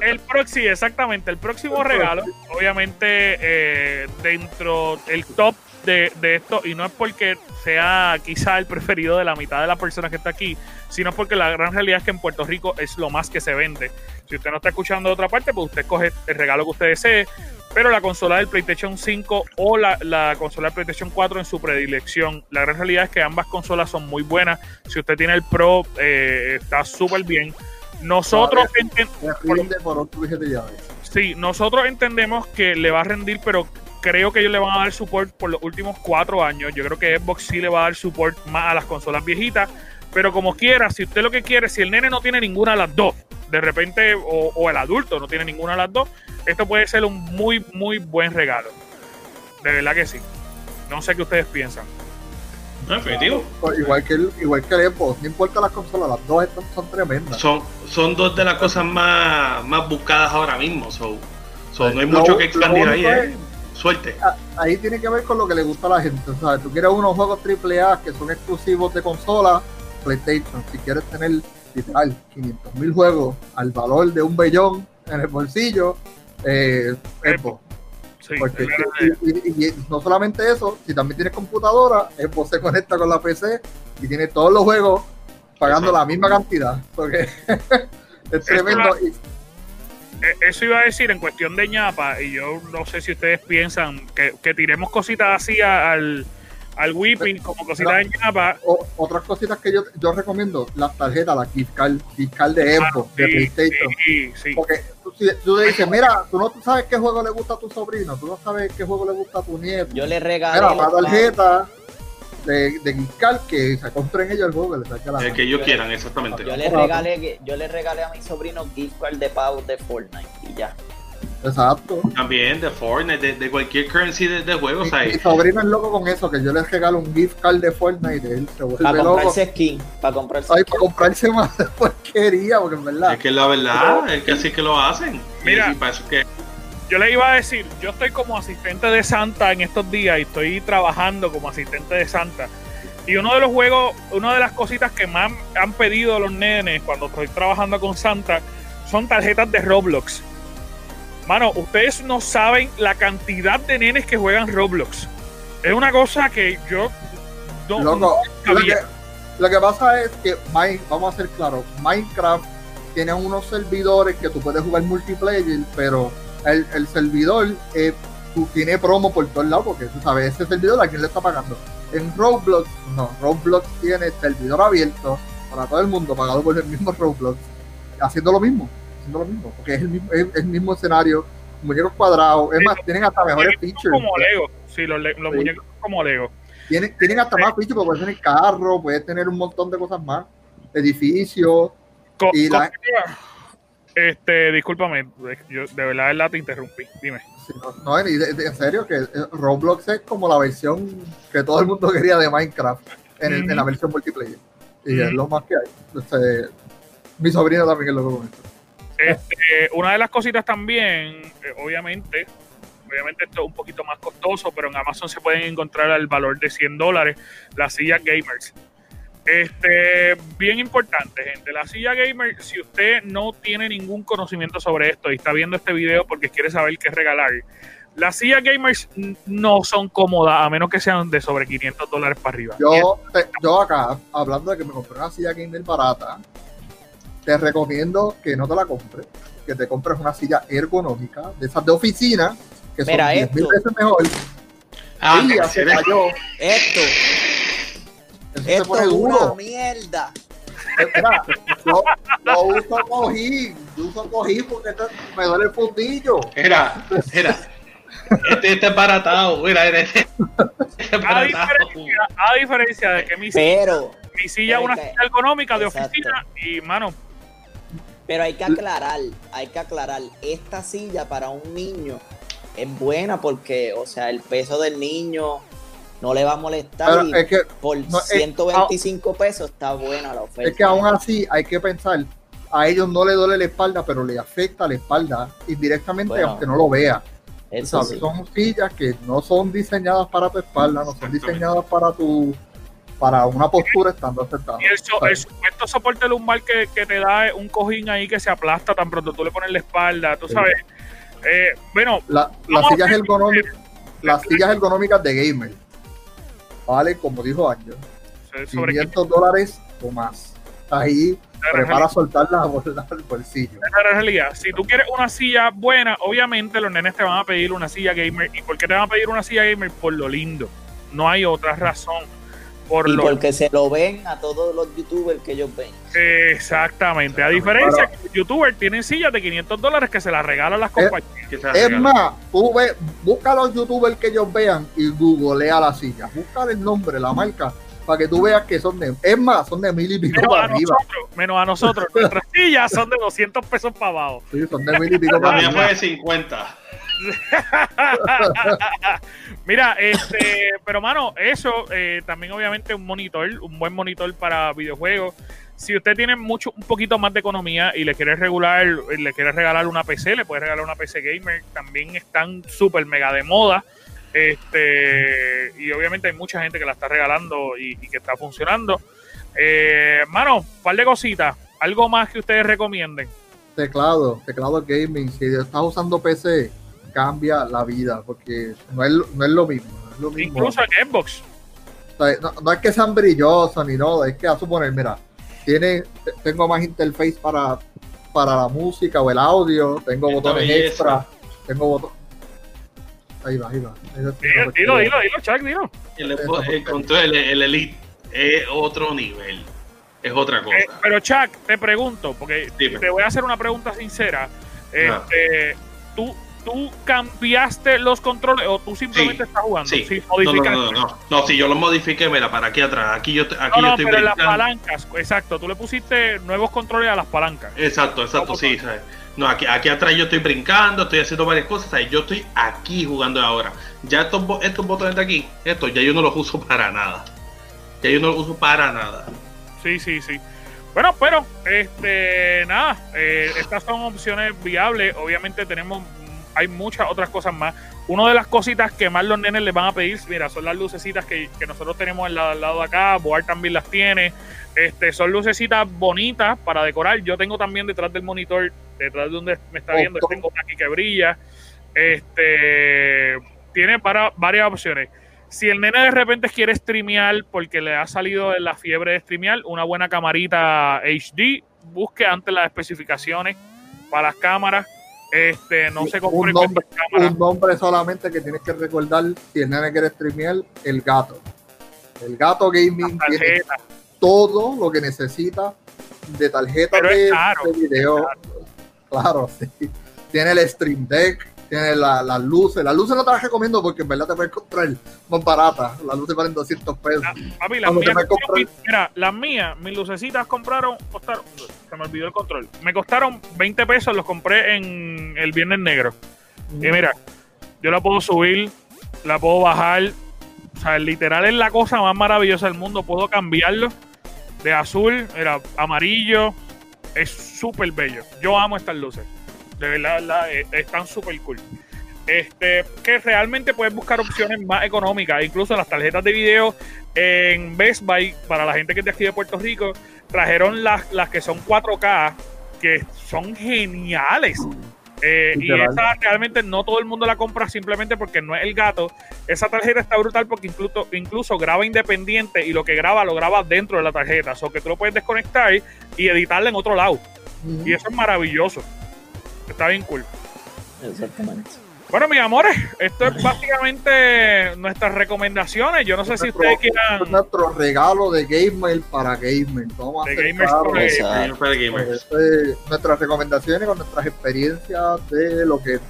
el próximo, exactamente, el próximo regalo, obviamente eh, dentro del top de, esto, y no es porque sea quizá el preferido de la mitad de las personas que está aquí, sino porque la gran realidad es que en Puerto Rico es lo más que se vende. Si usted no está escuchando de otra parte, pues usted coge el regalo que usted desee, pero la consola del PlayStation 5 o la, consola del PlayStation 4 en su predilección. La gran realidad es que ambas consolas son muy buenas. Si usted tiene el Pro, eh, está súper bien. Nosotros Sí, nosotros entendemos que le va a rendir, pero creo que ellos le van a dar support por los últimos cuatro años. Yo creo que Xbox sí le va a dar support más a las consolas viejitas. Pero como quiera, si usted lo que quiere, si el nene no tiene ninguna de las dos, de repente, o, el adulto no tiene ninguna de las dos, esto puede ser un muy, muy buen regalo. De verdad que sí. No sé qué ustedes piensan. Pues igual que el, igual que el no importa las consolas, las dos están, son tremendas. Son, son dos de las cosas más, más buscadas ahora mismo. So, no hay mucho que expandir ahí, ¿eh? Suerte. Ahí tiene que ver con lo que le gusta a la gente. O sea, tú quieres unos juegos AAA que son exclusivos de consola, PlayStation. Si quieres tener literal 500 mil juegos al valor de un bellón en el bolsillo, eh, Xbox y, no solamente eso, si también tienes computadora, Xbox se conecta con la PC y tiene todos los juegos pagando la misma cantidad. Porque (laughs) es tremendo. E, eso iba a decir en cuestión de ñapa, y yo no sé si ustedes piensan que, que tiremos cositas así al, al whipping como cositas de ñapa. otras cositas que yo, yo recomiendo, las tarjetas, la fiscal, fiscal de Xbox, de PlayStation. Porque tú, le dices, mira, tú no sabes qué juego le gusta a tu sobrino, tú no sabes qué juego le gusta a tu nieto. Yo le regalo. Mira, la tarjeta de, de Giscal que se compren ellos el juego que le saque la El que ellos quieran, exactamente. Yo le regalé, yo le regalé a mi sobrino gift de pago de Fortnite y ya. Exacto. También de Fortnite, de, cualquier currency de, de juegos. Mi, mi, sobrino es loco con eso, que yo les regalo un gift card de Fortnite y él se vuelve Para comprarse skin, para comprarse Ay, para comprarse más porquería, porque en verdad. Es que la verdad, es que así que lo hacen. Mira, que... yo le iba a decir, yo estoy como asistente de Santa en estos días y estoy trabajando como asistente de Santa. Y uno de los juegos, una de las cositas que más han pedido los nenes cuando estoy trabajando con Santa son tarjetas de Roblox. Mano, ustedes no saben la cantidad de nenes que juegan Roblox. Es una cosa que yo no, Loco, lo, que, lo que pasa es que, vamos a ser claros, Minecraft tiene unos servidores que tú puedes jugar multiplayer, pero el, el servidor eh, tú, tiene promo por todos lados, porque tú sabes, ese servidor a quién le está pagando. En Roblox, no, Roblox tiene servidor abierto para todo el mundo, pagado por el mismo Roblox, haciendo lo mismo haciendo lo mismo, porque es el mismo, es el mismo escenario, muñecos cuadrados, es más, tienen hasta mejores features. Como Lego, sí, los, los muñecos como Lego. Tienen, tienen hasta más features, porque puedes tener carro, puedes tener un montón de cosas más, edificios. y la... Este, discúlpame, yo de verdad, verdad te interrumpí, dime. no, en serio, que Roblox es como la versión que todo el mundo (laughs) quería de Minecraft en, en la versión multiplayer. Y es lo más que hay. Este, mi sobrino también es lo que comenta. Este, una de las cositas también, eh, obviamente, obviamente esto es un poquito más costoso, pero en Amazon se pueden encontrar al valor de 100 dólares las sillas gamers. Este, bien importante, gente. La silla gamer, si usted no tiene ningún conocimiento sobre esto y está viendo este video porque quiere saber qué regalar, las sillas gamers no son cómodas a menos que sean de sobre 500 dólares para arriba. Yo, yo acá, hablando de que me compré una silla gamer barata, te recomiendo que no te la compres, que te compres una silla ergonómica, de esas de oficina, que son 10 mil veces mejor. Ah, se cayó. Esto. esto es una mierda. Mira, yo, yo, uso cojín, yo uso cojín porque me duele el fundillo. Mira, mira. Este, este es baratado, mira, este, este es a, diferencia, a diferencia de que mi Pero, mi silla es una silla ergonómica de oficina y, mano, pero hay que aclarar, hay que aclarar, esta silla para un niño es buena porque, o sea, el peso del niño no le va a molestar. y por 125 pesos está buena la oferta. Es que aún así hay que pensar, a ellos no le duele la espalda, pero le afecta la espalda indirectamente aunque no lo vea. Son sillas que no son diseñadas para tu espalda, no son diseñadas para tu para una postura estando sentado. Y eso, estos soporte lumbar que, que, te da un cojín ahí que se aplasta tan pronto tú le pones la espalda, tú sabes. Eh, bueno, las sillas ergonómicas, las sillas ergonómicas de gamer vale, como dijo Ángel, 500 dólares o más. Ahí prepara soltarla el bolsillo. En realidad, si tú quieres una silla buena, obviamente los nenes te van a pedir una silla gamer. ¿Y por qué te van a pedir una silla gamer? Por lo lindo. No hay otra razón y porque se lo ven a todos los youtubers que ellos ven. Exactamente. A diferencia que los youtubers tienen sillas de 500 dólares que se las regalan las compañías. Es, más, busca a los youtubers que ellos vean y googlea la silla. Busca el nombre, la marca, para que tú veas que son de. Es más, son de mil y pico para arriba. menos a nosotros. (laughs) Nuestras sillas son de 200 pesos para abajo. Sí, son de mil y pico (laughs) para arriba. fue de 50. (laughs) Mira, este, pero mano, eso eh, también obviamente un monitor, un buen monitor para videojuegos. Si usted tiene mucho, un poquito más de economía y le quiere regular, le quiere regalar una PC, le puede regalar una PC gamer. También están súper mega de moda. Este, y obviamente hay mucha gente que la está regalando y, que está funcionando. Eh, mano, par de cositas. Algo más que ustedes recomienden. Teclado, teclado gaming. Si estás usando PC, cambia la vida, porque no es, no es lo mismo. lo mismo. Incluso en Xbox. no, es que sean brillosos ni nada, es que a suponer, mira, tiene, tengo más interface para, para la música o el audio, tengo botones extra, tengo botones. Ahí va, ahí va. Dilo, dilo, dilo, Chuck, dilo. El, control, el, Elite es otro nivel. Es otra cosa. Eh, pero Chuck, te pregunto, porque te voy a hacer una pregunta sincera. Este, tú, ¿tú cambiaste los controles o tú simplemente estás jugando? Sí, sí no, no, no, no, si yo los modifiqué, mira, para aquí atrás. Aquí yo, aquí yo estoy pero las palancas, exacto. Tú le pusiste nuevos controles a las palancas. Exacto, exacto, sí. ¿sabes? No, aquí, aquí atrás yo estoy brincando, estoy haciendo varias cosas. ¿sabes? Yo estoy aquí jugando ahora. Ya estos, estos botones de aquí, estos ya yo no los uso para nada. Ya yo no los uso para nada. Sí, sí, sí. Bueno, pero, este, nada, eh, estas son opciones viables. Obviamente tenemos hay muchas otras cosas más. Una de las cositas que más los nenes les van a pedir, mira, son las lucecitas que, nosotros tenemos al lado, de acá, Boar también las tiene. Este, son lucecitas bonitas para decorar. Yo tengo también detrás del monitor, detrás de donde me está viendo, tengo una aquí que brilla. Este, tiene para, varias opciones. Si el nene de repente quiere streamear porque le ha salido la fiebre de streamear, una buena camarita HD, busque antes las especificaciones para las cámaras. Este, no se compre un nombre, un nombre solamente que tienes que recordar si el nene quiere streamear, el gato. El gato gaming tiene todo lo que necesita de tarjeta de, video. Claro. sí. Tiene el Stream Deck, tiene las luces. Las luces no te las recomiendo porque en verdad te puedes comprar más baratas. Las luces valen 200 pesos. papi, las mías, mira, las mías, mis lucecitas compraron, costaron, se me olvidó el control. Me costaron 20 pesos, los compré en el Viernes Negro. Y mira, yo la puedo subir, la puedo bajar. O sea, literal es la cosa más maravillosa del mundo. Puedo cambiarlo de azul, era amarillo. Es súper bello. Yo amo estas luces de verdad, eh, están súper cool. Este, que realmente puedes buscar opciones más económicas, incluso las tarjetas de video en Best Buy, para la gente que es de aquí de Puerto Rico, trajeron las, las que son 4K, que son geniales. Eh, y esa realmente no todo el mundo la compra simplemente porque no es el gato. Esa tarjeta está brutal porque incluso, incluso graba independiente y lo que graba lo graba dentro de la tarjeta. O sea que tú lo puedes desconectar y editarla en otro lado. Y eso es maravilloso. Está bien cool. Exactamente. Bueno, mis amores, esto es básicamente nuestras recomendaciones. Yo no sé si ustedes quieran. nuestro regalo de Gamer para Gamers. Vamos a de gamers para gamers. nuestras recomendaciones con nuestras experiencias de lo que.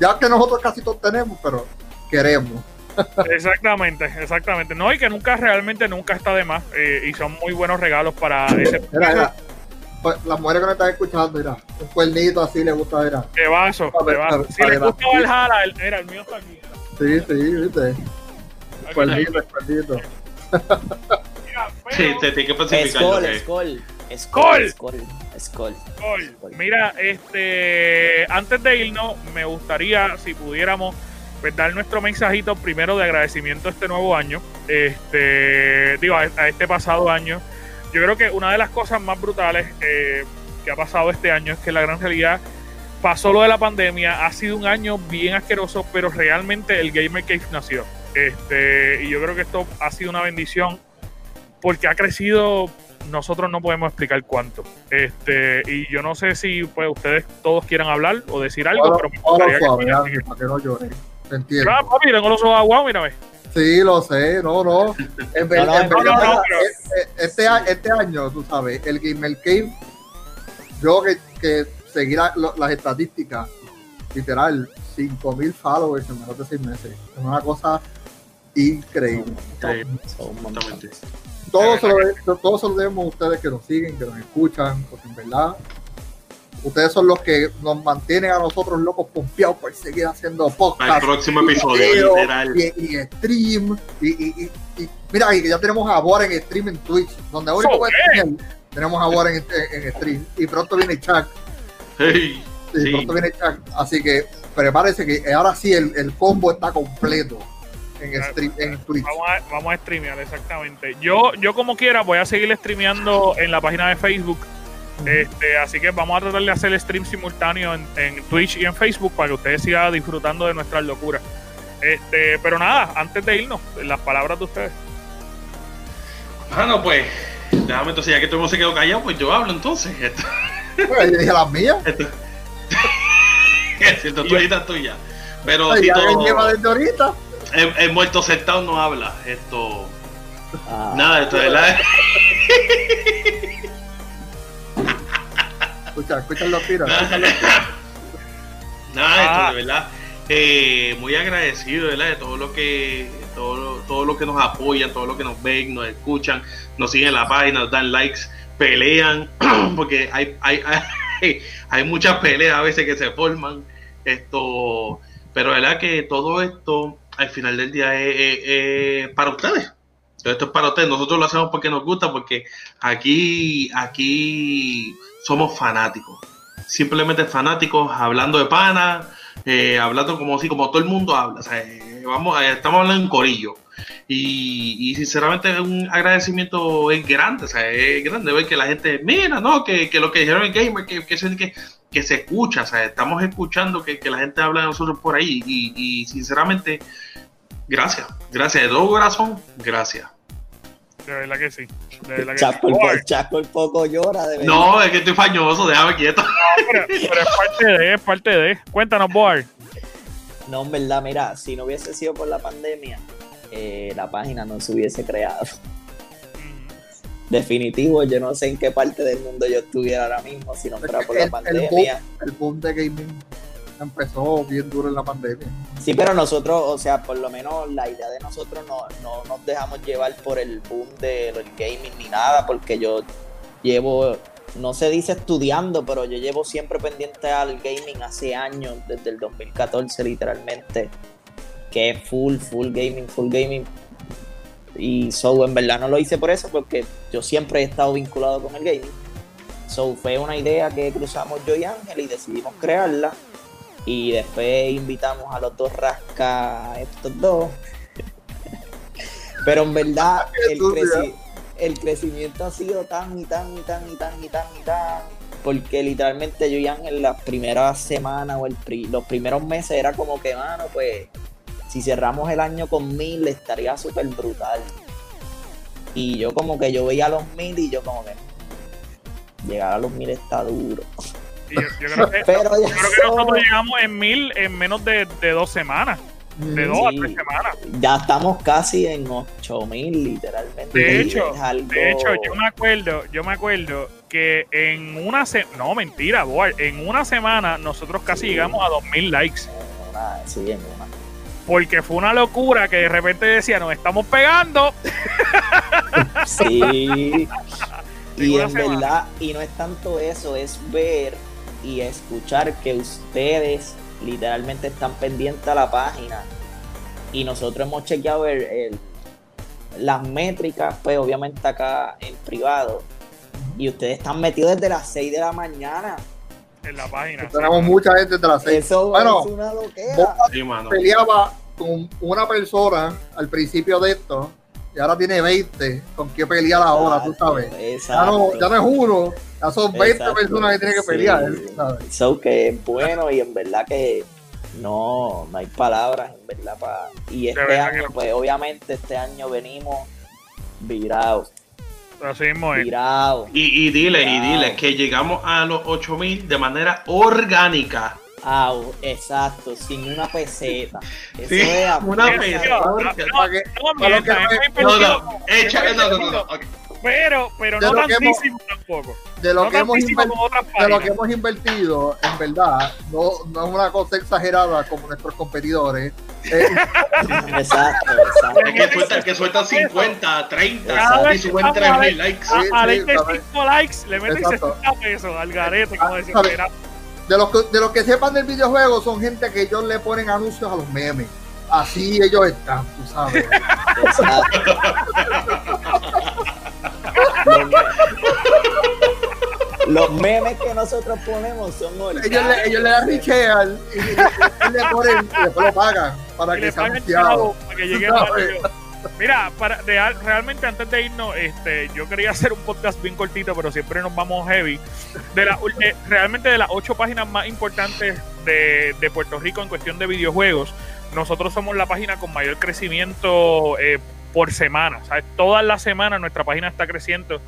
Ya que nosotros casi todos tenemos, pero queremos. Exactamente, exactamente. No, y que nunca, realmente nunca está de más. Eh, y son muy buenos regalos para ese. Pues, las mujeres que me están escuchando, mira, un cuernito así le gusta, mira. Qué vaso, qué vaso. Si le gusta Valhalla, el, mira, el mío está aquí. Sí, sí, viste. Cuernito, cuernito. Sí, te tiene que pacificar. Skol, Skol. Skol. Skol. Mira, este, antes de irnos, me gustaría, si pudiéramos, pues, dar nuestro mensajito primero de agradecimiento a este nuevo año, este, digo, a este pasado año yo creo que una de las cosas más brutales eh, que ha pasado este año es que la gran realidad pasó lo de la pandemia, ha sido un año bien asqueroso, pero realmente el Gamer Cave nació. Este, y yo creo que esto ha sido una bendición porque ha crecido, nosotros no podemos explicar cuánto. Este, y yo no sé si pues ustedes todos quieran hablar o decir algo, pero me gustaría que, para que no llore. Entiendo. Ah, papi, tengo los ojos aguados, mírame. Sí, lo sé, no, no. En, verdad, este, este año, tú sabes, el Gamer Cave, yo que, que seguir las estadísticas, literal, 5000 followers en menos de 6 meses. Es una cosa increíble. Todo se, lo, todo se lo debemos a ustedes que nos siguen, que nos escuchan, porque en verdad Ustedes son los que nos mantienen a nosotros locos pompeados por seguir haciendo podcast. El próximo episodio, literal. Y, stream. Y, mira, y ya tenemos a Boar en stream en Twitch, donde ahora tenemos a Boar en, stream. Y pronto viene Chuck. Hey, sí, pronto viene Chuck. Así que prepárense que ahora sí el, el combo está completo. En, stream, en Twitch. Vamos a, vamos a streamear, exactamente. Yo, yo como quiera voy a seguir streameando en la página de Facebook este, así que vamos a tratar de hacer el stream simultáneo en, Twitch y en Facebook para que ustedes sigan disfrutando de nuestras locuras. Este, pero nada, antes de irnos, las palabras de ustedes. Bueno, pues, déjame entonces, ya que todo el mundo se quedó callado, pues yo hablo entonces. Pues yo dije las mías. (laughs) es cierto, tú tuya. Pero si todo, ahorita. El, muerto sentado no habla. Esto. Ah. Nada, esto de la. (laughs) Escucha, escucha los tiros. (laughs) Nada, esto de verdad. Eh, muy agradecido ¿verdad? de todo lo que todo, todo lo que nos apoyan, todo lo que nos ven, nos escuchan, nos siguen en la página, nos dan likes, pelean, (clears throat) porque hay, hay, hay, (laughs) hay muchas peleas a veces que se forman. Esto, pero verdad que todo esto al final del día es, para ustedes. Esto es para ustedes. Nosotros lo hacemos porque nos gusta, porque aquí, aquí somos fanáticos. Simplemente fanáticos hablando de pana, eh, hablando como si, como todo el mundo habla. Eh, vamos, eh, estamos hablando en corillo. Y, sinceramente un agradecimiento es grande, o sea, es grande ver que la gente, mira, no, que, que lo que dijeron en Gamer, que, que, que, que se escucha, o sea, estamos escuchando que, que, la gente habla de nosotros por ahí y, y sinceramente, gracias, gracias de todo corazón, gracias. De verdad que sí. De verdad Chaco, el, Chaco el poco llora. De verdad. No, es que estoy fañoso, déjame quieto. Pero, pero, es parte de, es parte de. Cuéntanos, Boar. No, en verdad, mira, si no hubiese sido por la pandemia, eh, la página no se hubiese creado. Definitivo, yo no sé en qué parte del mundo yo estuviera ahora mismo si no fuera por la pandemia. El boom, de gaming empezó bien duro en la pandemia. Sí, pero nosotros, o sea, por lo menos la idea de nosotros no, no nos dejamos llevar por el boom del gaming ni nada, porque yo llevo, no se dice estudiando, pero yo llevo siempre pendiente al gaming hace años, desde el 2014 literalmente que es full, full gaming, full gaming. Y so, en verdad no lo hice por eso, porque yo siempre he estado vinculado con el gaming. So, fue una idea que cruzamos yo y Ángel y decidimos crearla. Y después invitamos a los dos rasca, estos dos. Pero en verdad, (laughs) el, el crecimiento ha sido tan y tan y tan y tan y tan y tan porque literalmente yo y Ángel las primeras semanas o el los primeros meses era como que, mano, pues si cerramos el año con mil estaría súper brutal. Y yo como que yo veía los mil y yo como que llegar a los mil está duro. Yo, creo que, (laughs) Pero yo creo que nosotros llegamos en mil en menos de, dos semanas. De dos a tres semanas. Ya estamos casi en ocho mil literalmente. De hecho, de hecho, yo me acuerdo, yo me acuerdo que en una semana, no mentira, en una semana nosotros casi llegamos a dos mil likes. sí, en una porque fue una locura que de repente decía, nos estamos pegando. (laughs) Sí. (laughs) y en verdad, y no es tanto eso, es ver y escuchar que ustedes literalmente están pendientes a la página. Y nosotros hemos chequeado las métricas, pues obviamente acá en privado. Y ustedes están metidos desde las 6 de la mañana en la página. Tenemos mucha gente de la seis. Eso bueno, es una loquera. peleaba con una persona al principio de esto y ahora tiene 20 con qué pelear ahora, tú sabes. Ya no, ya no, es uno, ya son 20 personas que tienen que pelear. Eso que es bueno y en verdad que no, no hay palabras, en verdad. para Y este año, pues obviamente este año venimos virados Así mismo es. Y, y dile, y dile que llegamos a los 8000 de manera orgánica. Ah, exacto, sin una peseta. Eso sí, es una peseta. No, no, no, échale, no, no, no, Pero, pero no tantísimo tampoco. De lo, que hemos de lo que hemos invertido, en verdad, no, no es una cosa exagerada como nuestros competidores. Eh, (laughs) exacto, exacto. Es que sueltan, que suelta 50, 30 y suben 3.000 likes. A, a, 5 likes le meten 60 pesos al garete, como decía de los, que, de los que sepan del videojuego son gente que ellos le ponen anuncios a los memes. Así ellos están, tú sabes. los memes que nosotros ponemos son ellos le, ellos le dan richeal y, le ponen y después lo pagan para que sea anunciado. Para que llegue Mira, para realmente antes de irnos, este, yo quería hacer un podcast bien cortito, pero siempre nos vamos heavy. De la, realmente de las ocho páginas más importantes de, de, Puerto Rico en cuestión de videojuegos, nosotros somos la página con mayor crecimiento eh, por semana. ¿sabes? Todas las semanas nuestra página está creciendo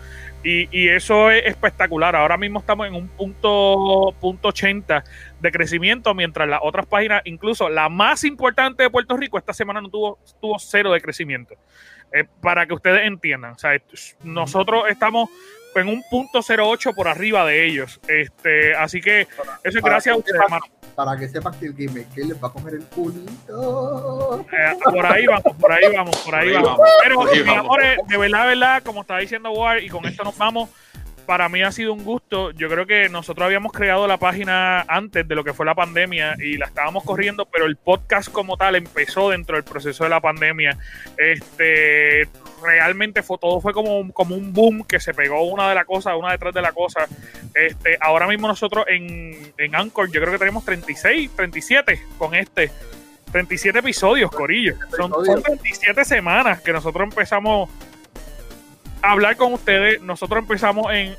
y, eso es espectacular. Ahora mismo estamos en un punto, punto 80 de crecimiento, mientras las otras páginas, incluso la más importante de Puerto Rico, esta semana no tuvo, tuvo cero de crecimiento. Eh, para que ustedes entiendan. O sea, nosotros estamos en un punto 08 por arriba de ellos. Este, así que eso es gracias a ustedes, hermano para que sepan que el Game que les va a comer el culito. Eh, por ahí vamos, por ahí vamos, por ahí, vamos. Pero, mi amor, de verdad, de verdad, como está diciendo War, y con esto nos vamos, para mí ha sido un gusto. Yo creo que nosotros habíamos creado la página antes de lo que fue la pandemia y la estábamos corriendo, pero el podcast como tal empezó dentro del proceso de la pandemia. Este realmente fue todo fue como, como un boom que se pegó una de la cosa, una detrás de la cosa. Este, ahora mismo nosotros en, en Anchor, yo creo que tenemos 36, 37 con este. 37 episodios, Corillo. Son, son 37 semanas que nosotros empezamos hablar con ustedes. Nosotros empezamos en,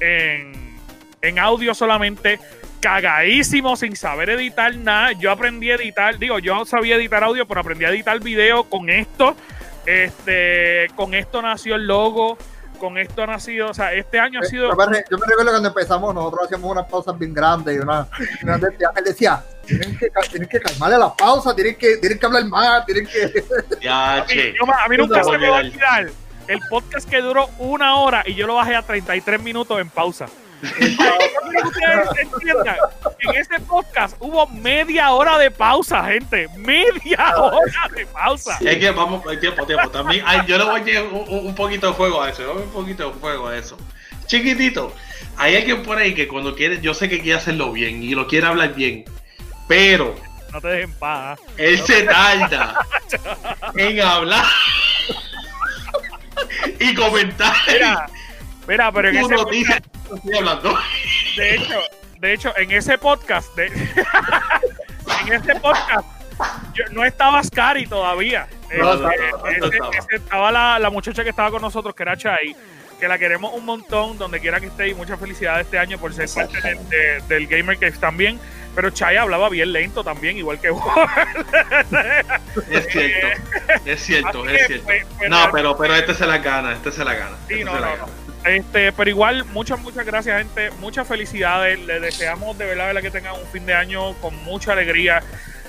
en, en, audio solamente, cagadísimo, sin saber editar nada. Yo aprendí a editar, digo, yo sabía editar audio, pero aprendí a editar video con esto. Este, con esto nació el logo, con esto ha nacido, o sea, este año ha sido. Yo me, recuerdo cuando empezamos, nosotros hacíamos unas pausas bien grandes y una, él decía, tienen que, tienen que calmarle la pausa, tienen que, tienen que hablar más, tienen que. (laughs) Ya, a, mí, a mí nunca se me va a olvidar el podcast que duró una hora y yo lo bajé a 33 minutos en pausa. En ese podcast hubo media hora de pausa, gente. Media hora de pausa. Es que vamos, tiempo, tiempo. También yo le voy a llevar un, poquito de fuego a eso. Un poquito de fuego a eso. Chiquitito, hay alguien por ahí que cuando quiere, yo sé que quiere hacerlo bien y lo quiere hablar bien, pero. No te dejen paz. Él se tarda (laughs) en hablar y comentar. Mira, mira pero en ese podcast, estoy hablando. De hecho, de hecho, en ese podcast, de, (laughs) en ese podcast, yo, no estaba Scary todavía. estaba la, la, muchacha que estaba con nosotros, que era Chai, que la queremos un montón, donde quiera que esté, y mucha felicidad este año por ser parte del Gamer Cave también. Pero Chai hablaba bien lento también, igual que Es cierto, es cierto, es cierto. no, pero, pero este se la gana, este se la gana. Sí, este no, no, Este, pero igual, muchas, muchas gracias, gente. Muchas felicidades. Les deseamos de verdad, que tengan un fin de año con mucha alegría.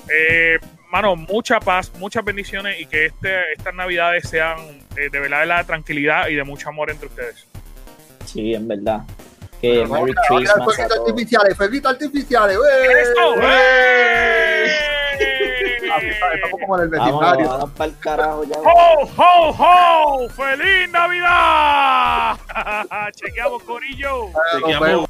Eh, mano, mucha paz, muchas bendiciones y que este, estas navidades sean eh, de verdad de tranquilidad y de mucho amor entre ustedes. Sí, en verdad. Que Merry Christmas. Fueguitos artificiales, fueguitos artificiales. ¡Eso! Estamos como en el vecindario. Vamos, para el carajo ya. ¡Ho, ho, ho! ¡Feliz Navidad! (laughs) Chequeamos, Corillo. Chequeamos.